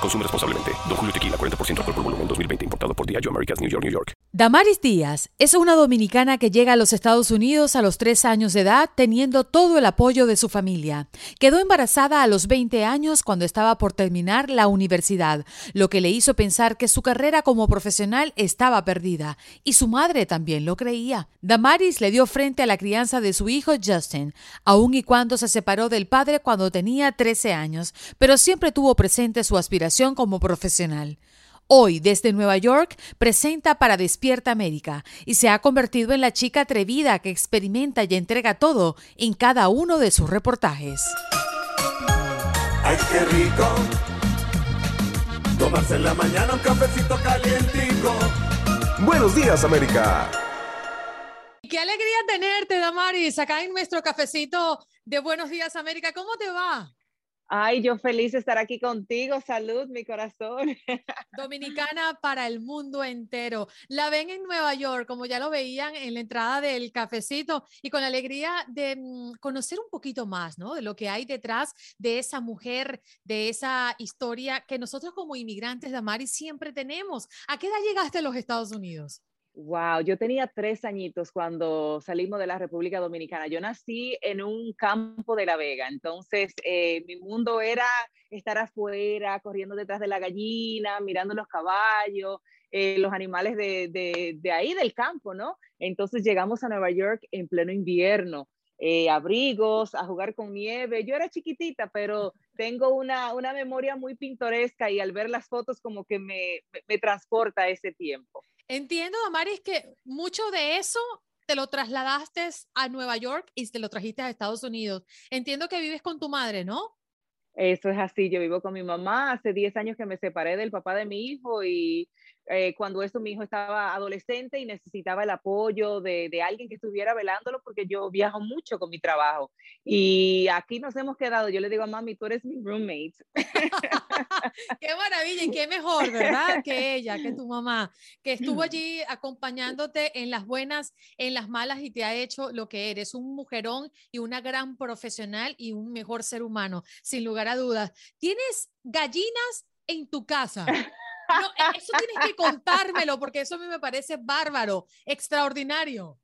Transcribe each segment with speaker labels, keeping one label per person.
Speaker 1: Consume responsablemente. Don Julio Tequila, 40% alcohol por volumen, 2020. Importado por Diageo Americas, New York, New York.
Speaker 2: Damaris Díaz es una dominicana que llega a los Estados Unidos a los tres años de edad teniendo todo el apoyo de su familia. Quedó embarazada a los 20 años cuando estaba por terminar la universidad, lo que le hizo pensar que su carrera como profesional estaba perdida, y su madre también lo creía. Damaris le dio frente a la crianza de su hijo Justin, aun y cuando se separó del padre cuando tenía 13 años, pero siempre tuvo presente su aspiración como profesional. Hoy, desde Nueva York, presenta para Despierta América y se ha convertido en la chica atrevida que experimenta y entrega todo en cada uno de sus reportajes.
Speaker 3: ¡Ay, qué rico! Tomarse en la mañana un cafecito calientico.
Speaker 4: Buenos días, América.
Speaker 2: Qué alegría tenerte, Damaris, acá en nuestro cafecito de Buenos Días, América. ¿Cómo te va?
Speaker 5: Ay, yo feliz de estar aquí contigo. Salud, mi corazón.
Speaker 2: Dominicana para el mundo entero. La ven en Nueva York, como ya lo veían en la entrada del cafecito, y con la alegría de mm, conocer un poquito más, ¿no? De lo que hay detrás de esa mujer, de esa historia que nosotros como inmigrantes de Amari siempre tenemos. ¿A qué edad llegaste a los Estados Unidos?
Speaker 5: Wow, yo tenía tres añitos cuando salimos de la República Dominicana. Yo nací en un campo de La Vega, entonces eh, mi mundo era estar afuera, corriendo detrás de la gallina, mirando los caballos, eh, los animales de, de, ahí del campo, ¿no? Entonces llegamos a Nueva York en pleno invierno. Eh, abrigos, a jugar con nieve. Yo era chiquitita, pero tengo una, una memoria muy pintoresca y al ver las fotos como que me, me transporta a ese tiempo.
Speaker 2: Entiendo, Damaris, que mucho de eso te lo trasladaste a Nueva York y te lo trajiste a Estados Unidos. Entiendo que vives con tu madre, ¿no?
Speaker 5: Eso es así, yo vivo con mi mamá, hace 10 años que me separé del papá de mi hijo y eh, cuando eso mi hijo estaba adolescente y necesitaba el apoyo de, de, alguien que estuviera velándolo porque yo viajo mucho con mi trabajo. Y aquí nos hemos quedado. Yo le digo a mami, tú eres mi roommate.
Speaker 2: qué maravilla y qué mejor, ¿verdad? Que ella, que tu mamá, que estuvo allí acompañándote en las buenas, en las malas y te ha hecho lo que eres, un mujerón y una gran profesional y un mejor ser humano, sin lugar a dudas. ¿Tienes gallinas en tu casa? No, e, eso tienes que contármelo porque eso a mí me parece bárbaro, extraordinario.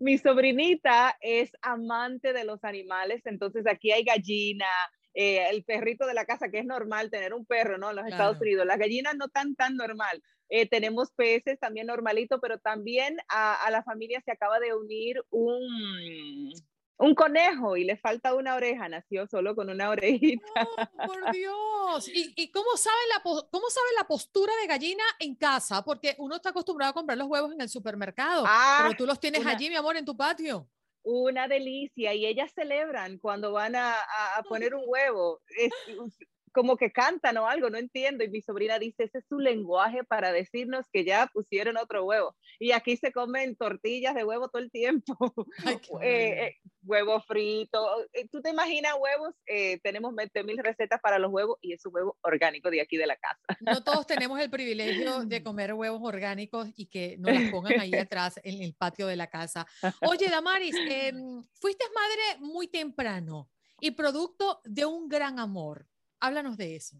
Speaker 5: Mi sobrinita es amante de los animales, entonces aquí hay gallina, eh, el perrito de la casa, que es normal tener un perro, ¿no? En los Estados Unidos. Las gallinas no tan, tan normal. Eh, tenemos peces también normalito, pero también a, a, la familia se acaba de unir un, un conejo y le falta una oreja, nació solo con una orejita.
Speaker 2: Oh, por Dios. ¿Y, y cómo, sabe la, cómo sabe la postura de gallina en casa? Porque uno está acostumbrado a comprar los huevos en el supermercado, ah, pero tú los tienes una, allí, mi amor, en tu patio.
Speaker 5: Una delicia. Y ellas celebran cuando van a, a, a poner un huevo. Es, como que cantan o algo, no entiendo. Y mi sobrina dice, ese es su lenguaje para decirnos que ya pusieron otro huevo. Y aquí se comen tortillas de huevo todo el tiempo. Ay, eh, eh, huevo frito. Eh, ¿Tú te imaginas huevos? Eh, tenemos 20 mil recetas para los huevos y es un huevo orgánico de aquí de la casa.
Speaker 2: No todos tenemos el privilegio de comer huevos orgánicos y que nos los pongan ahí atrás en el patio de la casa. Oye, Damaris, eh, fuiste madre muy temprano y producto de un gran amor. Háblanos de eso.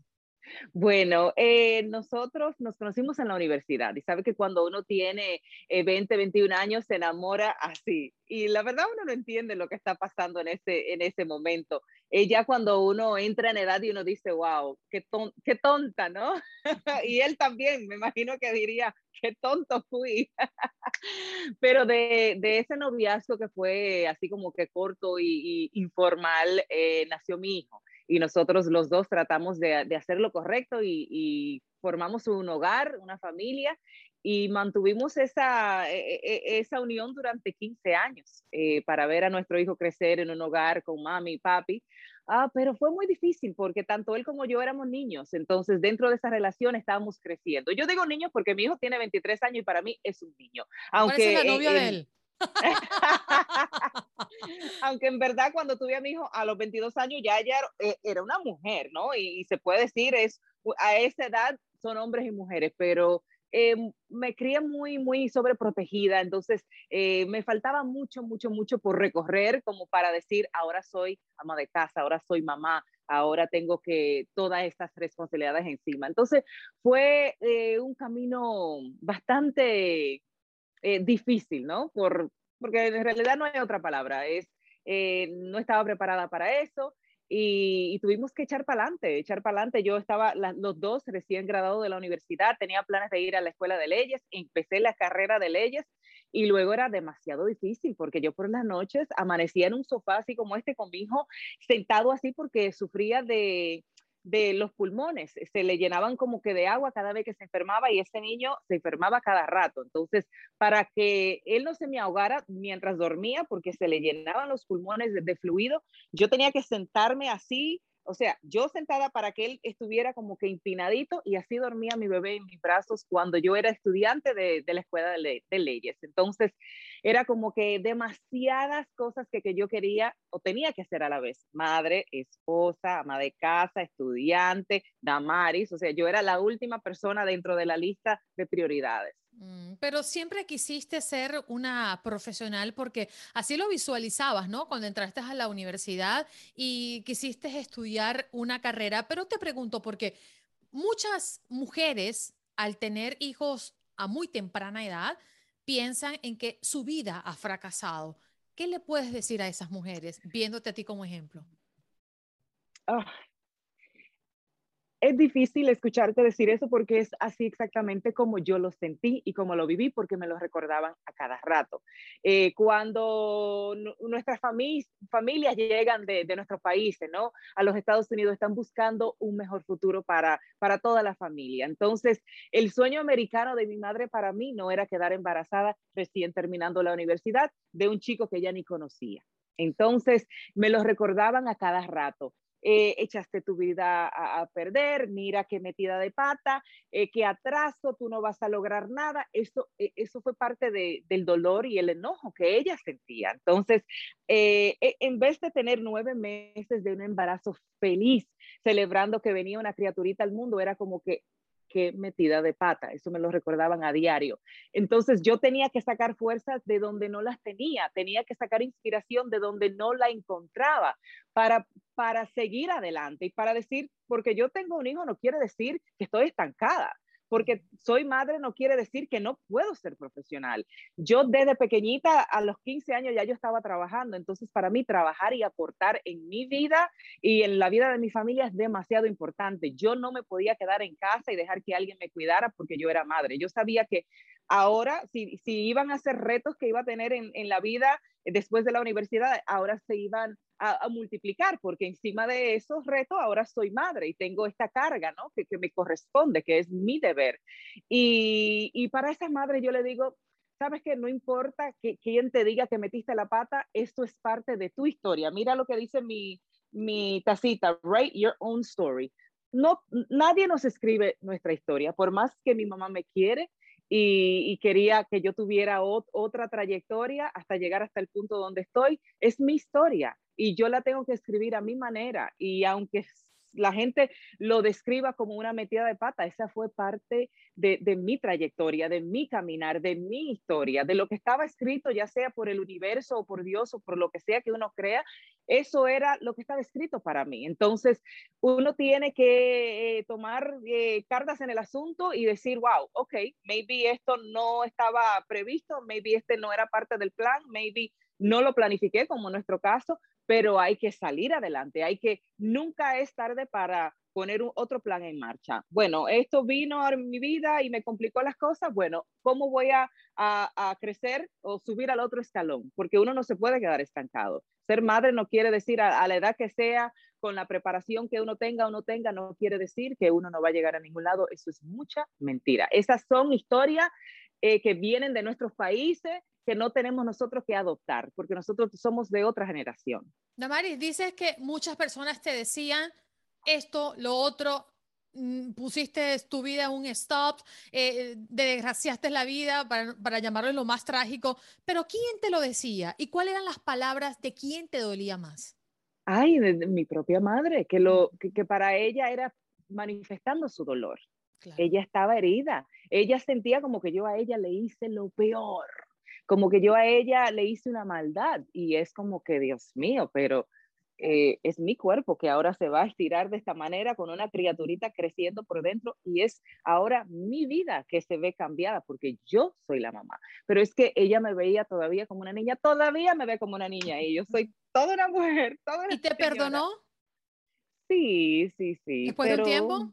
Speaker 5: Bueno, eh, nosotros nos conocimos en la universidad y sabe que cuando uno tiene eh, 20, 21 años se enamora así. Y la verdad uno no entiende lo que está pasando en ese, en ese momento. Eh, ya cuando uno entra en edad y uno dice, wow, qué, ton qué tonta, ¿no? y él también, me imagino que diría, qué tonto fui. Pero de, de, ese noviazgo que fue así como que corto y, y informal, eh, nació mi hijo y nosotros los dos tratamos de, de hacer lo correcto y, y, formamos un hogar, una familia y mantuvimos esa, e, e, esa unión durante 15 años eh, para ver a nuestro hijo crecer en un hogar con mami y papi. Ah, pero fue muy difícil porque tanto él como yo éramos niños, entonces dentro de esa relación estábamos creciendo. Yo digo niños porque mi hijo tiene 23 años y para mí es un niño. Aunque
Speaker 2: es la novia de él?
Speaker 5: Aunque en verdad cuando tuve a mi hijo a los 22 años ya ella eh, era una mujer, ¿no? Y, se puede decir, es a esa edad son hombres y mujeres, pero eh, me crié muy, muy sobreprotegida, entonces eh, me faltaba mucho, mucho, mucho por recorrer como para decir, ahora soy ama de casa, ahora soy mamá, ahora tengo que todas estas responsabilidades encima. Entonces fue eh, un camino bastante difícil, ¿no? Por, porque en realidad no hay otra palabra, es, no estaba preparada para eso y, tuvimos que echar para adelante, echar para adelante. Yo estaba, los dos recién graduados de la universidad, tenía planes de ir a la escuela de leyes, empecé la carrera de leyes y luego era demasiado difícil porque yo por las noches amanecía en un sofá así como este con mi hijo sentado así porque sufría de, de los pulmones, se le llenaban como que de agua cada vez que se enfermaba y ese niño se enfermaba cada rato. Entonces, para que él no se me ahogara mientras dormía, porque se le llenaban los pulmones de, fluido, yo tenía que sentarme así o sea, yo sentada para que él estuviera como que empinadito y así dormía mi bebé en mis brazos cuando yo era estudiante de, la escuela de, leyes. Entonces, era como que demasiadas cosas que, que yo quería o tenía que hacer a la vez. Madre, esposa, ama de casa, estudiante, damaris. O sea, yo era la última persona dentro de la lista de prioridades.
Speaker 2: Mm, pero siempre quisiste ser una profesional porque así lo visualizabas, ¿no? Cuando entraste a la universidad y quisiste estudiar una carrera, pero te pregunto porque muchas mujeres al tener hijos a muy temprana edad piensan en que su vida ha fracasado. ¿Qué le puedes decir a esas mujeres viéndote a ti como ejemplo?
Speaker 5: Ah, es difícil escucharte decir eso porque es así exactamente como yo lo sentí y como lo viví porque me lo recordaban a cada rato. Eh, cuando nuestras familias llegan de, nuestros países, ¿no? A los Estados Unidos están buscando un mejor futuro para, toda la familia. Entonces, el sueño americano de mi madre para mí no era quedar embarazada recién terminando la universidad de un chico que ya ni conocía. Entonces, me lo recordaban a cada rato. Eh, echaste tu vida a, perder, mira qué metida de pata, eh, qué atraso, tú no vas a lograr nada. Eso, eh, eso fue parte del dolor y el enojo que ella sentía. Entonces, e, en vez de tener nueve meses de un embarazo feliz, celebrando que venía una criaturita al mundo, era como que qué metida de pata, eso me lo recordaban a diario. Entonces yo tenía que sacar fuerzas de donde no las tenía, tenía que sacar inspiración de donde no la encontraba para, para seguir adelante y para decir, porque yo tengo un hijo no quiere decir que estoy estancada porque soy madre no quiere decir que no puedo ser profesional. Yo desde pequeñita, a los 15 años ya yo estaba trabajando, entonces para mí trabajar y aportar en mi vida y en la vida de mi familia es demasiado importante. Yo no me podía quedar en casa y dejar que alguien me cuidara porque yo era madre. Yo sabía que ahora, si, iban a ser retos que iba a tener en, la vida después de la universidad, ahora se iban a, multiplicar, porque encima de esos retos ahora soy madre y tengo esta carga, ¿no? Que, me corresponde, que es mi deber. Y, para esa madre yo le digo, sabes que no importa que quien te diga que metiste la pata, esto es parte de tu historia. Mira lo que dice mi, mi tacita, write your own story. No, nadie nos escribe nuestra historia, por más que mi mamá me quiere, y, quería que yo tuviera otra trayectoria hasta llegar hasta el punto donde estoy. Es mi historia y yo la tengo que escribir a mi manera y aunque la gente lo describa como una metida de pata, esa fue parte de, mi trayectoria, de mi caminar, de mi historia, de lo que estaba escrito, ya sea por el universo o por Dios o por lo que sea que uno crea, eso era lo que estaba escrito para mí. Entonces, uno tiene que eh, tomar eh, cartas en el asunto y decir, wow, ok, maybe esto no estaba previsto, maybe este no era parte del plan, maybe no lo planifiqué como en nuestro caso, pero hay que salir adelante, hay que, nunca es tarde para poner un, otro plan en marcha. Bueno, esto vino a mi vida y me complicó las cosas, bueno, ¿cómo voy a, a, crecer o subir al otro escalón? Porque uno no se puede quedar estancado. Ser madre no quiere decir a, la edad que sea, con la preparación que uno tenga o no tenga, no quiere decir que uno no va a llegar a ningún lado. Eso es mucha mentira. Esas son historias eh, que vienen de nuestros países que no tenemos nosotros que adoptar, porque nosotros somos de otra generación.
Speaker 2: Damaris, dices que muchas personas te decían esto, lo otro, mm, pusiste tu vida en un stop, eh, desgraciaste la vida, para, para llamarlo lo más trágico, pero ¿quién te lo decía? ¿Y cuáles eran las palabras de quién te dolía más?
Speaker 5: Ay, de, mi propia madre, que, lo, que, para ella era manifestando su dolor. Ella estaba herida. Ella sentía como que yo a ella le hice lo peor, como que yo a ella le hice una maldad. Y es como que, Dios mío, pero eh, es mi cuerpo que ahora se va a estirar de esta manera con una criaturita creciendo por dentro y es ahora mi vida que se ve cambiada porque yo soy la mamá. Pero es que ella me veía todavía como una niña, todavía me ve como una niña y yo soy toda una mujer. Toda
Speaker 2: ¿Y te perdonó?
Speaker 5: Sí, sí, sí.
Speaker 2: ¿Después de un tiempo?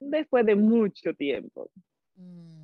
Speaker 5: Después de mucho tiempo.
Speaker 2: Mm.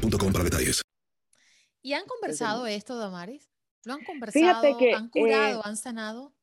Speaker 6: para detalles.
Speaker 2: ¿Y han conversado esto, Damaris? ¿Lo han conversado?
Speaker 5: que,
Speaker 2: ¿Han curado? Eh, ¿Han sanado?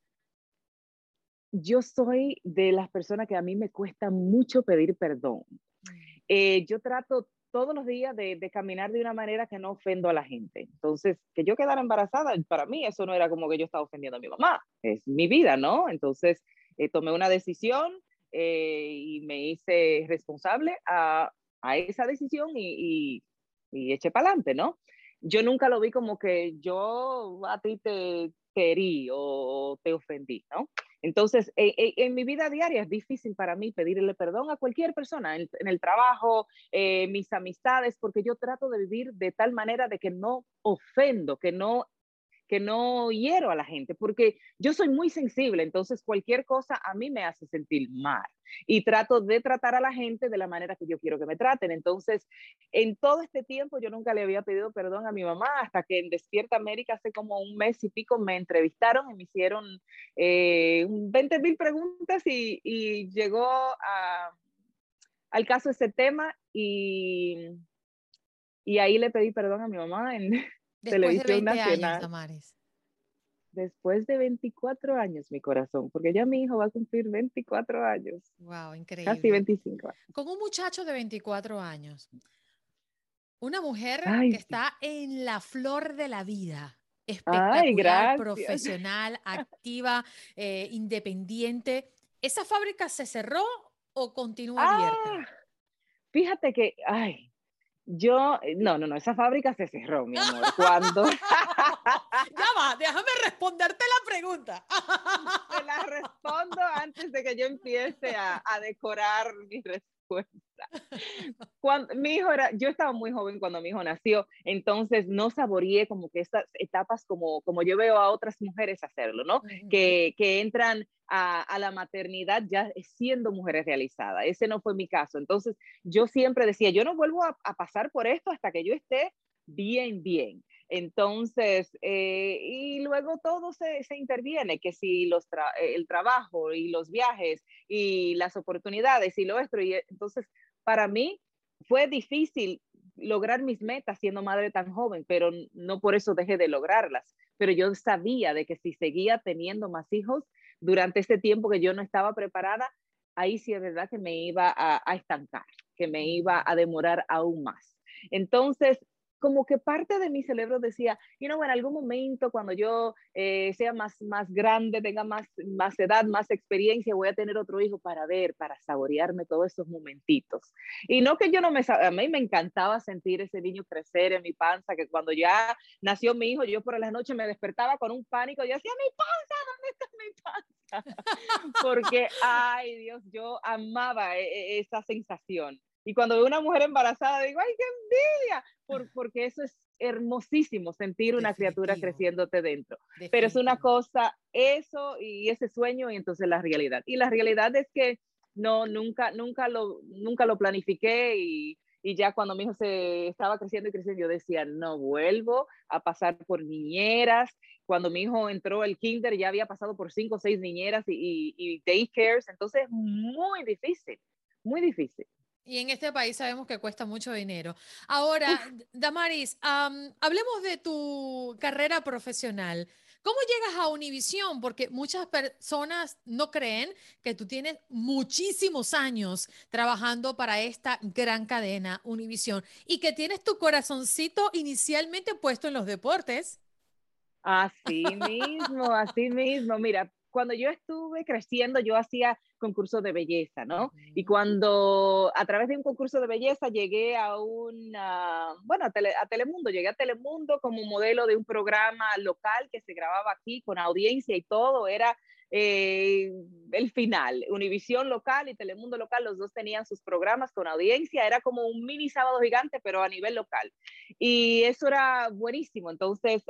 Speaker 5: Yo soy de las personas que a mí me cuesta mucho pedir perdón. Mm. Eh, yo trato todos los días de, caminar de una manera que no ofendo a la gente. Entonces, que yo quedara embarazada, para mí eso no era como que yo estaba ofendiendo a mi mamá, es mi vida, ¿no? Entonces, eh, tomé una decisión y me hice responsable a, a esa decisión y, y eche para adelante, ¿no? Yo nunca lo vi como que yo a ti te, querí o te ofendí, ¿no? Entonces, e, e, en, mi vida diaria es difícil para mí pedirle perdón a cualquier persona, en, el trabajo, eh, mis amistades, porque yo trato de vivir de tal manera de que no ofendo, que no que no hiero a la gente, porque yo soy muy sensible, entonces cualquier cosa a mí me hace sentir mal y trato de tratar a la gente de la manera que yo quiero que me traten. Entonces, en todo este tiempo yo nunca le había pedido perdón a mi mamá hasta que en Despierta América hace como un mes y pico me entrevistaron y me hicieron eh, 20 mil preguntas y, llegó a, al caso ese tema y, y ahí le pedí perdón a mi mamá
Speaker 2: Después de 20 Años, Damaris.
Speaker 5: Después de 24 años, mi corazón, porque ya mi hijo va a cumplir 24 años.
Speaker 2: Wow, increíble.
Speaker 5: Casi 25 años.
Speaker 2: Con un muchacho de 24 años. Una mujer que está en la flor de la vida. Espectacular, profesional, activa, eh, independiente. ¿Esa fábrica se cerró o continúa abierta?
Speaker 5: Ah, fíjate que, ay, yo, eh, no, no, no, esa fábrica se cerró, mi amor. Cuando.
Speaker 2: ya va, déjame responderte la pregunta.
Speaker 5: Te la respondo antes de que yo empiece a, a decorar mi respuesta. Cuando mi hijo era, yo estaba muy joven cuando mi hijo nació, entonces no saboreé como que estas etapas como, como yo veo a otras mujeres hacerlo, ¿no? que, que entran a, a, la maternidad ya siendo mujeres realizadas. Ese no fue mi caso. Entonces yo siempre decía, yo no vuelvo a, a pasar por esto hasta que yo esté bien, bien. Entonces, eh, y luego todo se, se, interviene, que si los el trabajo y los viajes y las oportunidades y lo otro. Y entonces, para mí fue difícil lograr mis metas siendo madre tan joven, pero no por eso dejé de lograrlas. Pero yo sabía de que si seguía teniendo más hijos durante ese tiempo que yo no estaba preparada, ahí sí es verdad que me iba a, a estancar, que me iba a demorar aún más. Entonces, como que parte de mi cerebro decía, you know, en algún momento cuando yo eh, sea más, más grande, tenga más, más edad, más experiencia, voy a tener otro hijo para ver, para saborearme todos esos momentitos. Y no que yo no me, a mí me encantaba sentir ese niño crecer en mi panza, que cuando ya nació mi hijo, yo por las noches me despertaba con un pánico, yo decía, mi panza, ¿dónde está mi panza? Porque, ay Dios, yo amaba e, e, esa sensación Y cuando veo una mujer embarazada, digo, ¡ay, qué envidia! Por, porque eso es hermosísimo, sentir una criatura creciéndote dentro. Pero es una cosa, eso y ese sueño, y entonces la realidad. Y la realidad es que no, nunca, nunca lo, nunca lo planifiqué y, y ya cuando mi hijo se estaba creciendo y creciendo, yo decía, no vuelvo a pasar por niñeras. Cuando mi hijo entró al kinder, ya había pasado por cinco o seis niñeras y, y, y daycares, entonces muy difícil, muy difícil.
Speaker 2: Y en este país sabemos que cuesta mucho dinero. Ahora, Damaris, hablemos de tu carrera profesional. ¿Cómo llegas a Univisión? Porque muchas personas no creen que tú tienes muchísimos años trabajando para esta gran cadena Univisión y que tienes tu corazoncito inicialmente puesto en los deportes.
Speaker 5: Así mismo, así mismo. Mira, cuando yo estuve creciendo, yo hacía concursos de belleza, ¿no? Y cuando a través de un concurso de belleza llegué a un, bueno, a, Telemundo, llegué a Telemundo como modelo de un programa local que se grababa aquí con audiencia y todo, era eh, el final. Univisión local y Telemundo local, los dos tenían sus programas con audiencia, era como un mini sábado gigante, pero a nivel local. Y eso era buenísimo. Entonces,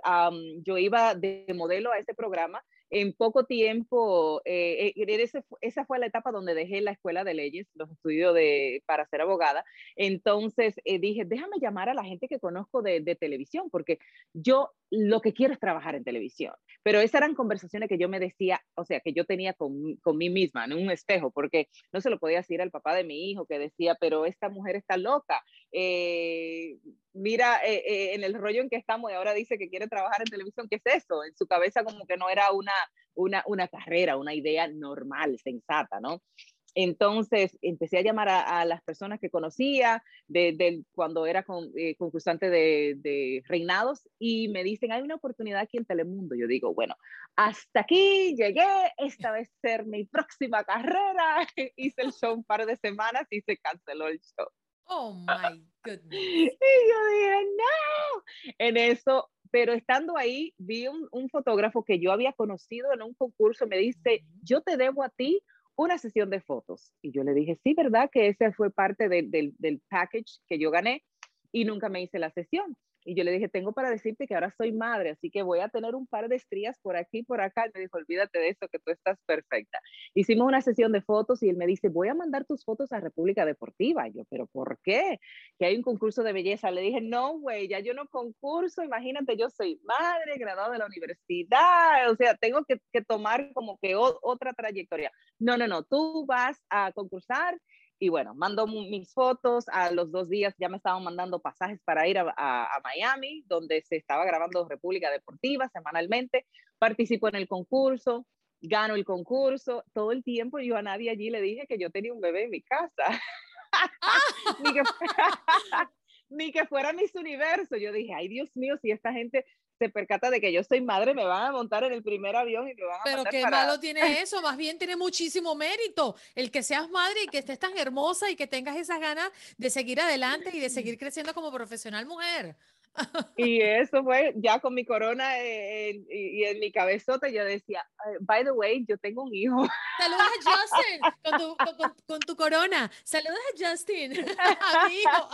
Speaker 5: yo iba de modelo a ese programa en poco tiempo, eh, eh esa fue la etapa donde dejé la escuela de leyes, los estudios de, para ser abogada. Entonces eh, dije, déjame llamar a la gente que conozco de, de, televisión, porque yo lo que quiero es trabajar en televisión. Pero esas eran conversaciones que yo me decía, o sea, que yo tenía con, con mí misma, en un espejo, porque no se lo podía decir al papá de mi hijo que decía, pero esta mujer está loca. Eh, mira eh, eh, en el rollo en que estamos y ahora dice que quiere trabajar en televisión, ¿qué es eso? En su cabeza como que no era una, una, una carrera, una idea normal, sensata, ¿no? Entonces empecé a llamar a, las personas que conocía de, cuando era eh, concursante de, de, reinados y me dicen, hay una oportunidad aquí en Telemundo. Yo digo, bueno, hasta aquí llegué, esta vez ser mi próxima carrera. Hice el show un par de semanas y se canceló el show.
Speaker 2: Oh, my goodness.
Speaker 5: Y yo dije, no. En eso pero estando ahí vi un, un, fotógrafo que yo había conocido en un concurso, me dice, yo te debo a ti una sesión de fotos. Y yo le dije, sí, ¿verdad? Que ese fue parte del, del package que yo gané y nunca me hice la sesión. Y yo le dije, tengo para decirte que ahora soy madre, así que voy a tener un par de estrías por aquí y por acá. Y me dijo, olvídate de eso, que tú estás perfecta. Hicimos una sesión de fotos y él me dice, voy a mandar tus fotos a República Deportiva. Y yo, ¿pero por qué? Que hay un concurso de belleza. Le dije, no, güey, ya yo no concurso. Imagínate, yo soy madre, graduada de la universidad. O sea, tengo que, que tomar como que otra trayectoria. No, no, no, tú vas a concursar y bueno, mando mis fotos, a los dos días ya me estaban mandando pasajes para ir a, Miami, donde se estaba grabando República Deportiva semanalmente, participo en el concurso, gano el concurso, todo el tiempo yo a nadie allí le dije que yo tenía un bebé en mi casa. ni, que, ni que fuera Miss Universo. Yo dije, ay Dios mío, si esta gente se percata de que yo soy madre, me van a montar en el primer avión y me van a
Speaker 2: Pero qué malo tiene eso, más bien tiene muchísimo mérito el que seas madre y que estés tan hermosa y que tengas esas ganas de seguir adelante y de seguir creciendo como profesional mujer.
Speaker 5: Y eso fue ya con mi corona y en mi cabezota, yo decía, by the way, yo tengo un hijo.
Speaker 2: Saludos a Justin con tu, con, tu corona. Saludos a Justin, amigo.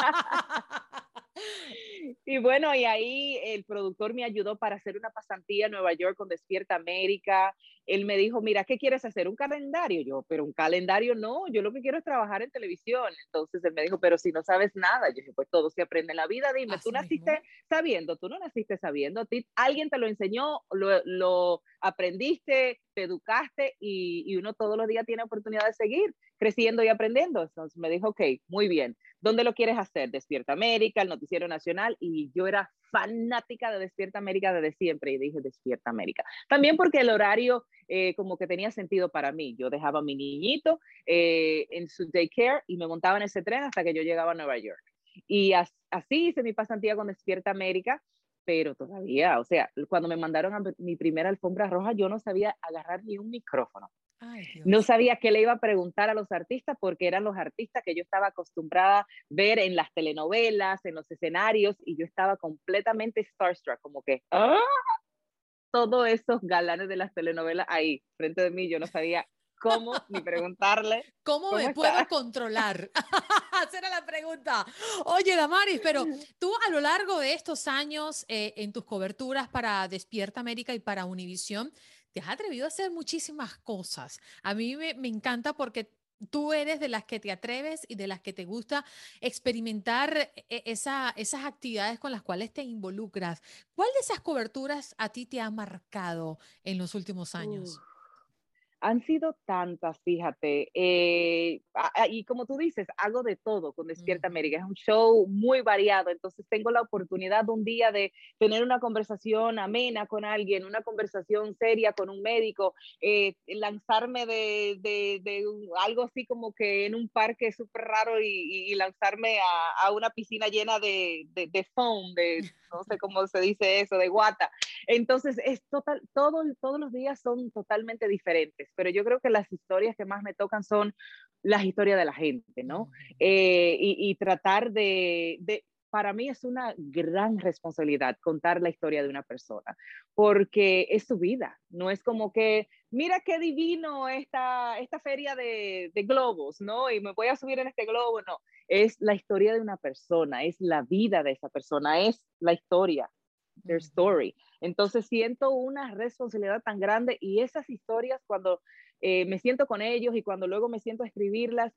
Speaker 5: Y bueno, y ahí el productor me ayudó para hacer una pasantía en Nueva York con Despierta América. Él me dijo, mira, ¿qué quieres hacer? ¿Un calendario? Yo, pero un calendario no, yo lo que quiero es trabajar en televisión. Entonces él me dijo, pero si no sabes nada, yo dije, pues todo se aprende en la vida. Dime, tú naciste sabiendo, tú no naciste sabiendo, alguien te lo enseñó, lo, lo aprendiste, te educaste y, y, uno todos los días tiene oportunidad de seguir creciendo y aprendiendo. Entonces me dijo, ok, muy bien, ¿dónde lo quieres hacer? Despierta América, el Noticiero Nacional, y yo era fanática de Despierta América desde siempre y dije Despierta América. También porque el horario eh, como que tenía sentido para mí. Yo dejaba a mi niñito eh, en su daycare y me montaba en ese tren hasta que yo llegaba a Nueva York. Y así hice mi pasantía con Despierta América pero todavía, o sea, cuando me mandaron mi primera alfombra roja, yo no sabía agarrar ni un micrófono. No sabía qué le iba a preguntar a los artistas porque eran los artistas que yo estaba acostumbrada a ver en las telenovelas, en los escenarios, y yo estaba completamente starstruck, como que, ¡ah! Todos esos galanes de las telenovelas ahí, frente de mí, yo no sabía cómo ni preguntarle.
Speaker 2: ¿Cómo, me puedo controlar? Esa era la pregunta. Oye, Damaris, pero tú a lo largo de estos años eh, en tus coberturas para Despierta América y para Univisión, te has atrevido a hacer muchísimas cosas. A mí me, me encanta porque tú eres de las que te atreves y de las que te gusta experimentar e, esa, esas actividades con las cuales te involucras. ¿Cuál de esas coberturas a ti te ha marcado en los últimos años?
Speaker 5: Han sido tantas, fíjate. Eh, y como tú dices, hago de todo con Despierta América. Es un show muy variado. Entonces tengo la oportunidad un día de tener una conversación amena con alguien, una conversación seria con un médico, eh, lanzarme de, de, algo así como que en un parque súper raro y, lanzarme a, a, una piscina llena de, de, foam, de no sé cómo se dice eso, de guata. Entonces es total, todo, todos los días son totalmente diferentes pero yo creo que las historias que más me tocan son las historias de la gente, ¿no? Eh, y, tratar de, para mí es una gran responsabilidad contar la historia de una persona, porque es su vida, no es como que, mira qué divino esta, esta feria de, de, globos, ¿no? Y me voy a subir en este globo, no, es la historia de una persona, es la vida de esa persona, es la historia, their story. Entonces siento una responsabilidad tan grande y esas historias cuando eh, me siento con ellos y cuando luego me siento a escribirlas,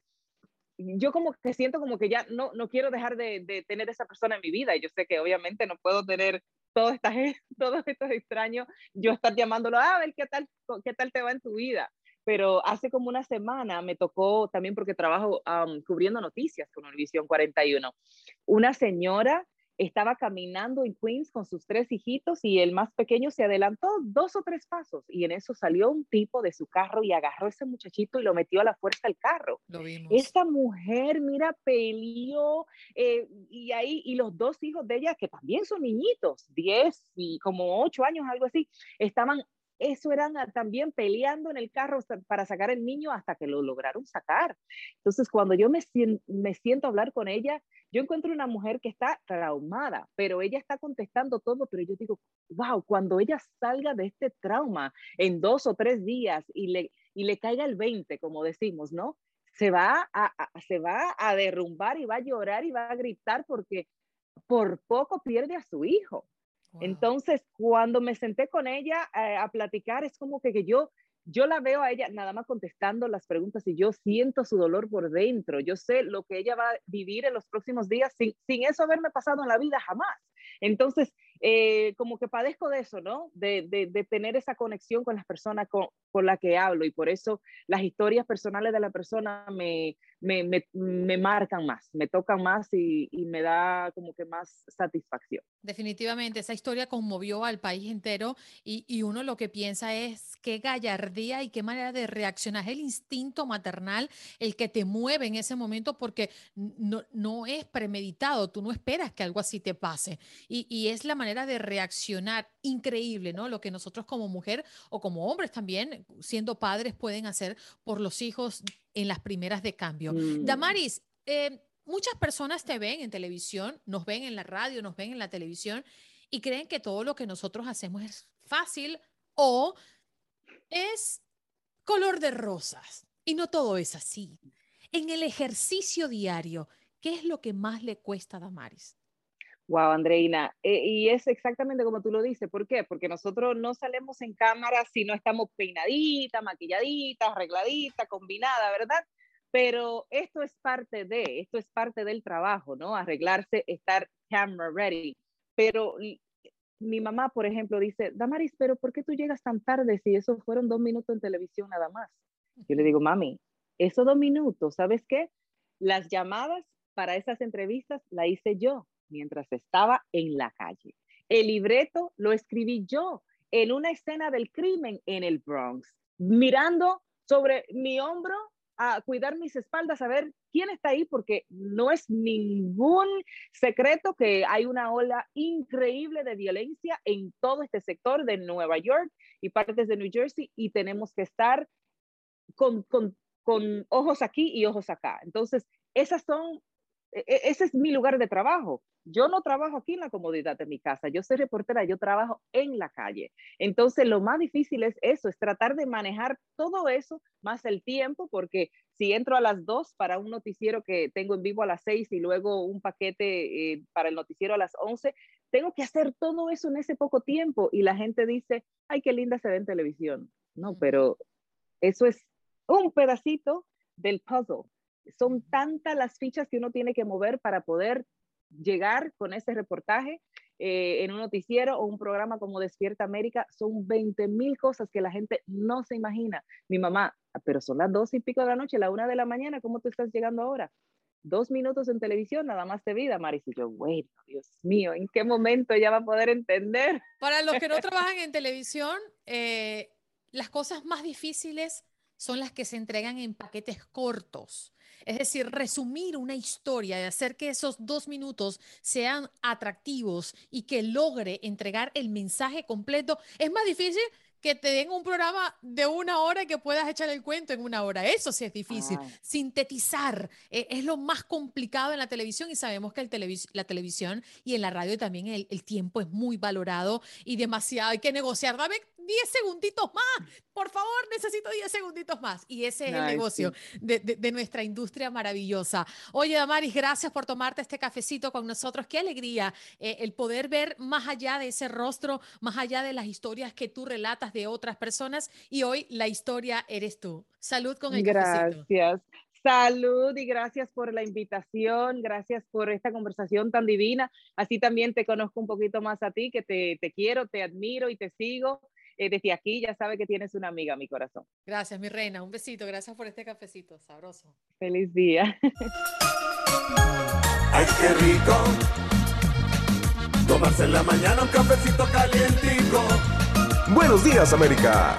Speaker 5: yo como que siento como que ya no, no quiero dejar de, de tener esa persona en mi vida. Y yo sé que obviamente no puedo tener todos estos, todos estos extraños, yo estar llamándolo, a ver qué tal, qué tal te va en tu vida. Pero hace como una semana me tocó también porque trabajo cubriendo noticias con Univisión 41. Una señora estaba caminando en Queens con sus tres hijitos y el más pequeño se adelantó dos o tres pasos y en eso salió un tipo de su carro y agarró a ese muchachito y lo metió a la fuerza al carro.
Speaker 2: Lo
Speaker 5: Esta mujer, mira, peleó eh, y ahí, y los dos hijos de ella, que también son niñitos, 10 y como 8 años, algo así, estaban eso eran también peleando en el carro para sacar el niño hasta que lo lograron sacar. Entonces, cuando yo me, siento hablar con ella, yo encuentro una mujer que está traumada, pero ella está contestando todo, pero yo digo, wow, cuando ella salga de este trauma en dos o tres días y le, y le caiga el 20, como decimos, ¿no? Se va se va a derrumbar y va a llorar y va a gritar porque por poco pierde a su hijo. Entonces, cuando me senté con ella eh, a platicar, es como que, que, yo, yo la veo a ella nada más contestando las preguntas y yo siento su dolor por dentro. Yo sé lo que ella va a vivir en los próximos días sin, sin eso haberme pasado en la vida jamás. Entonces, eh, como que padezco de eso, ¿no? De, de, tener esa conexión con las personas con, con las que hablo y por eso las historias personales de la persona me, me, me, me marcan más, me tocan más y, y, me da como que más satisfacción.
Speaker 2: Definitivamente, esa historia conmovió al país entero y, y uno lo que piensa es qué gallardía y qué manera de reaccionar, el instinto maternal el que te mueve en ese momento porque no, no es premeditado, tú no esperas que algo así te pase y, y es la manera de reaccionar increíble, ¿no? Lo que nosotros como mujer o como hombres también, siendo padres, pueden hacer por los hijos en las primeras de cambio. Mm. Damaris, eh, muchas personas te ven en televisión, nos ven en la radio, nos ven en la televisión y creen que todo lo que nosotros hacemos es fácil o es color de rosas. Y no todo es así. En el ejercicio diario, ¿qué es lo que más le cuesta a Damaris?
Speaker 5: Wow, Andreina. Eh, y es exactamente como tú lo dices. ¿Por qué? Porque nosotros no salimos en cámara si no estamos peinaditas, maquilladitas, arregladitas, combinadas, ¿verdad? Pero esto es parte de, esto es parte del trabajo, ¿no? Arreglarse, estar camera ready. Pero mi mamá, por ejemplo, dice, Damaris, pero ¿por qué tú llegas tan tarde si eso fueron dos minutos en televisión nada más? Yo le digo, mami, esos dos minutos, ¿sabes qué? Las llamadas para esas entrevistas la hice yo mientras estaba en la calle. El libreto lo escribí yo en una escena del crimen en el Bronx, mirando sobre mi hombro a cuidar mis espaldas, a ver quién está ahí, porque no es ningún secreto que hay una ola increíble de violencia en todo este sector de Nueva York y partes de New Jersey y tenemos que estar con, con, con ojos aquí y ojos acá. Entonces, esas son ese es mi lugar de trabajo. Yo no trabajo aquí en la comodidad de mi casa, yo soy reportera, yo trabajo en la calle. Entonces, lo más difícil es eso, es tratar de manejar todo eso, más el tiempo, porque si entro a las 2 para un noticiero que tengo en vivo a las 6 y luego un paquete eh, para el noticiero a las 11, tengo que hacer todo eso en ese poco tiempo y la gente dice, ay, qué linda se ve en televisión. No, pero eso es un pedacito del puzzle. Son tantas las fichas que uno tiene que mover para poder llegar con ese reportaje eh, en un noticiero o un programa como Despierta América. Son 20 mil cosas que la gente no se imagina. Mi mamá, ah, pero son las dos y pico de la noche, la una de la mañana, ¿cómo tú estás llegando ahora? Dos minutos en televisión, nada más de vida, Maris. Y yo, bueno, Dios mío, ¿en qué momento ella va a poder entender?
Speaker 2: Para los que no trabajan en televisión, eh, las cosas más difíciles son las que se entregan en paquetes cortos. Es decir, resumir una historia y hacer que esos dos minutos sean atractivos y que logre entregar el mensaje completo es más difícil que te den un programa de una hora y que puedas echar el cuento en una hora. Eso sí es difícil. Ah. Sintetizar eh, es lo más complicado en la televisión y sabemos que el la televisión y en la radio también el, el, tiempo es muy valorado y demasiado. Hay que negociar. Dame 10 segunditos más. Por favor, necesito 10 segunditos más. Y ese es el negocio de, de, nuestra industria maravillosa. Oye, Damaris, gracias por tomarte este cafecito con nosotros. Qué alegría eh, el poder ver más allá de ese rostro, más allá de las historias que tú relatas de otras personas. Y hoy la historia eres tú. Salud con el
Speaker 5: cafecito. Gracias. Salud y gracias por la invitación, gracias por esta conversación tan divina. Así también te conozco un poquito más a ti, que te, te quiero, te admiro y te sigo eh, desde aquí ya sabe que tienes una amiga, mi corazón.
Speaker 2: Gracias, mi reina. Un besito. Gracias por este cafecito. Sabroso.
Speaker 5: Feliz día.
Speaker 3: Ay, qué rico. Tomarse en la mañana un cafecito calientico.
Speaker 4: Buenos días, América.